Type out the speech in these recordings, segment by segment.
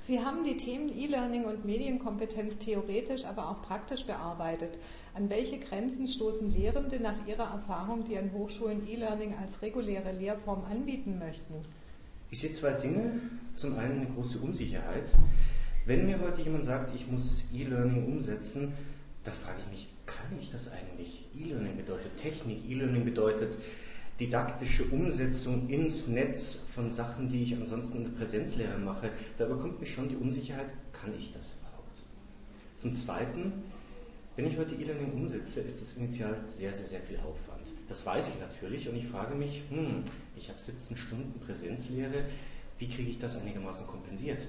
Sie haben die Themen E-Learning und Medienkompetenz theoretisch, aber auch praktisch bearbeitet. An welche Grenzen stoßen Lehrende nach ihrer Erfahrung, die an Hochschulen E-Learning als reguläre Lehrform anbieten möchten? Ich sehe zwei Dinge. Zum einen eine große Unsicherheit. Wenn mir heute jemand sagt, ich muss E-Learning umsetzen, da frage ich mich, kann ich das eigentlich? E-Learning bedeutet Technik, E-Learning bedeutet didaktische Umsetzung ins Netz von Sachen, die ich ansonsten in der Präsenzlehre mache. Da überkommt mich schon die Unsicherheit, kann ich das überhaupt? Zum Zweiten, wenn ich heute E-Learning umsetze, ist das initial sehr, sehr, sehr viel Aufwand. Das weiß ich natürlich und ich frage mich, hm, ich habe 17 Stunden Präsenzlehre, wie kriege ich das einigermaßen kompensiert?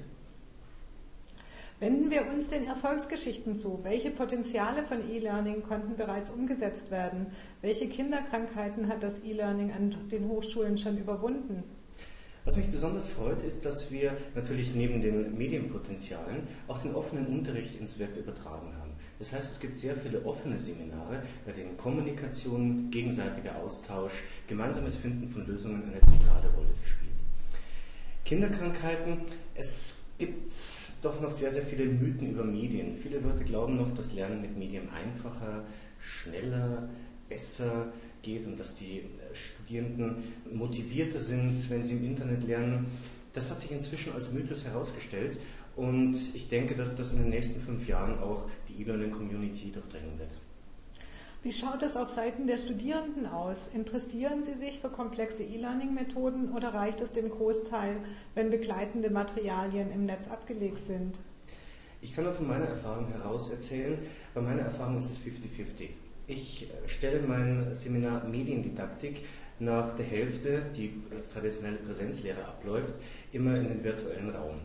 Wenden wir uns den Erfolgsgeschichten zu. Welche Potenziale von E-Learning konnten bereits umgesetzt werden? Welche Kinderkrankheiten hat das E-Learning an den Hochschulen schon überwunden? Was mich besonders freut, ist, dass wir natürlich neben den Medienpotenzialen auch den offenen Unterricht ins Web übertragen haben. Das heißt, es gibt sehr viele offene Seminare, bei denen Kommunikation, gegenseitiger Austausch, gemeinsames Finden von Lösungen eine zentrale Rolle spielen. Kinderkrankheiten, es gibt doch noch sehr, sehr viele Mythen über Medien. Viele Leute glauben noch, dass Lernen mit Medien einfacher, schneller, besser geht und dass die äh, Studierenden motivierter sind, wenn sie im Internet lernen. Das hat sich inzwischen als Mythos herausgestellt und ich denke, dass das in den nächsten fünf Jahren auch die E-Learning-Community durchdringen wird. Wie schaut es auf Seiten der Studierenden aus? Interessieren sie sich für komplexe E-Learning-Methoden oder reicht es dem Großteil, wenn begleitende Materialien im Netz abgelegt sind? Ich kann nur von meiner Erfahrung heraus erzählen. Bei meiner Erfahrung ist es 50-50. Ich äh, stelle mein Seminar Mediendidaktik nach der Hälfte, die als traditionelle Präsenzlehre abläuft, immer in den virtuellen Raum.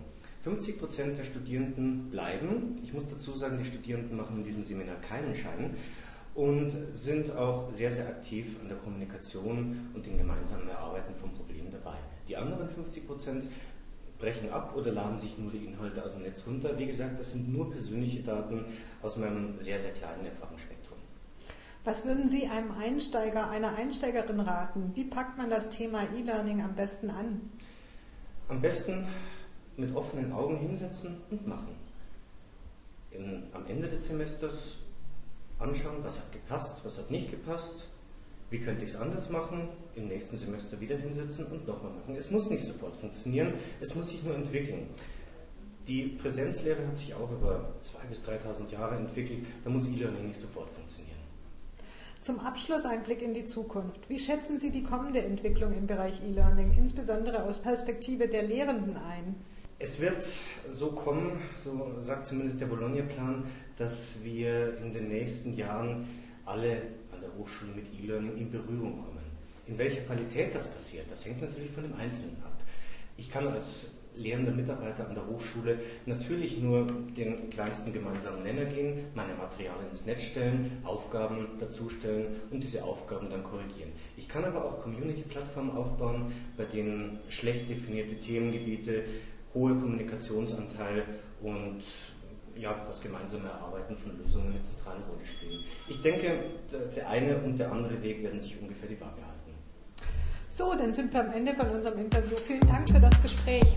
50 Prozent der Studierenden bleiben. Ich muss dazu sagen, die Studierenden machen in diesem Seminar keinen Schein und sind auch sehr, sehr aktiv an der Kommunikation und dem gemeinsamen Erarbeiten von Problemen dabei. Die anderen 50 Prozent brechen ab oder laden sich nur die Inhalte aus dem Netz runter. Wie gesagt, das sind nur persönliche Daten aus meinem sehr, sehr kleinen Erfahrungsspektrum. Was würden Sie einem Einsteiger, einer Einsteigerin raten? Wie packt man das Thema E-Learning am besten an? Am besten mit offenen Augen hinsetzen und machen. In, am Ende des Semesters anschauen, was hat gepasst, was hat nicht gepasst, wie könnte ich es anders machen, im nächsten Semester wieder hinsetzen und nochmal machen. Es muss nicht sofort funktionieren, es muss sich nur entwickeln. Die Präsenzlehre hat sich auch über 2.000 bis 3.000 Jahre entwickelt, da muss E-Learning nicht sofort funktionieren. Zum Abschluss ein Blick in die Zukunft. Wie schätzen Sie die kommende Entwicklung im Bereich E-Learning, insbesondere aus Perspektive der Lehrenden ein? Es wird so kommen, so sagt zumindest der Bologna-Plan, dass wir in den nächsten Jahren alle an der Hochschule mit E-Learning in Berührung kommen. In welcher Qualität das passiert, das hängt natürlich von dem Einzelnen ab. Ich kann als lehrender Mitarbeiter an der Hochschule natürlich nur den kleinsten gemeinsamen Nenner gehen, meine Materialien ins Netz stellen, Aufgaben dazustellen und diese Aufgaben dann korrigieren. Ich kann aber auch Community-Plattformen aufbauen, bei denen schlecht definierte Themengebiete, hohe Kommunikationsanteil und ja, das gemeinsame Erarbeiten von Lösungen eine zentrale Rolle spielen. Ich denke, der eine und der andere Weg werden sich ungefähr die Waage halten. So, dann sind wir am Ende von unserem Interview. Vielen Dank für das Gespräch.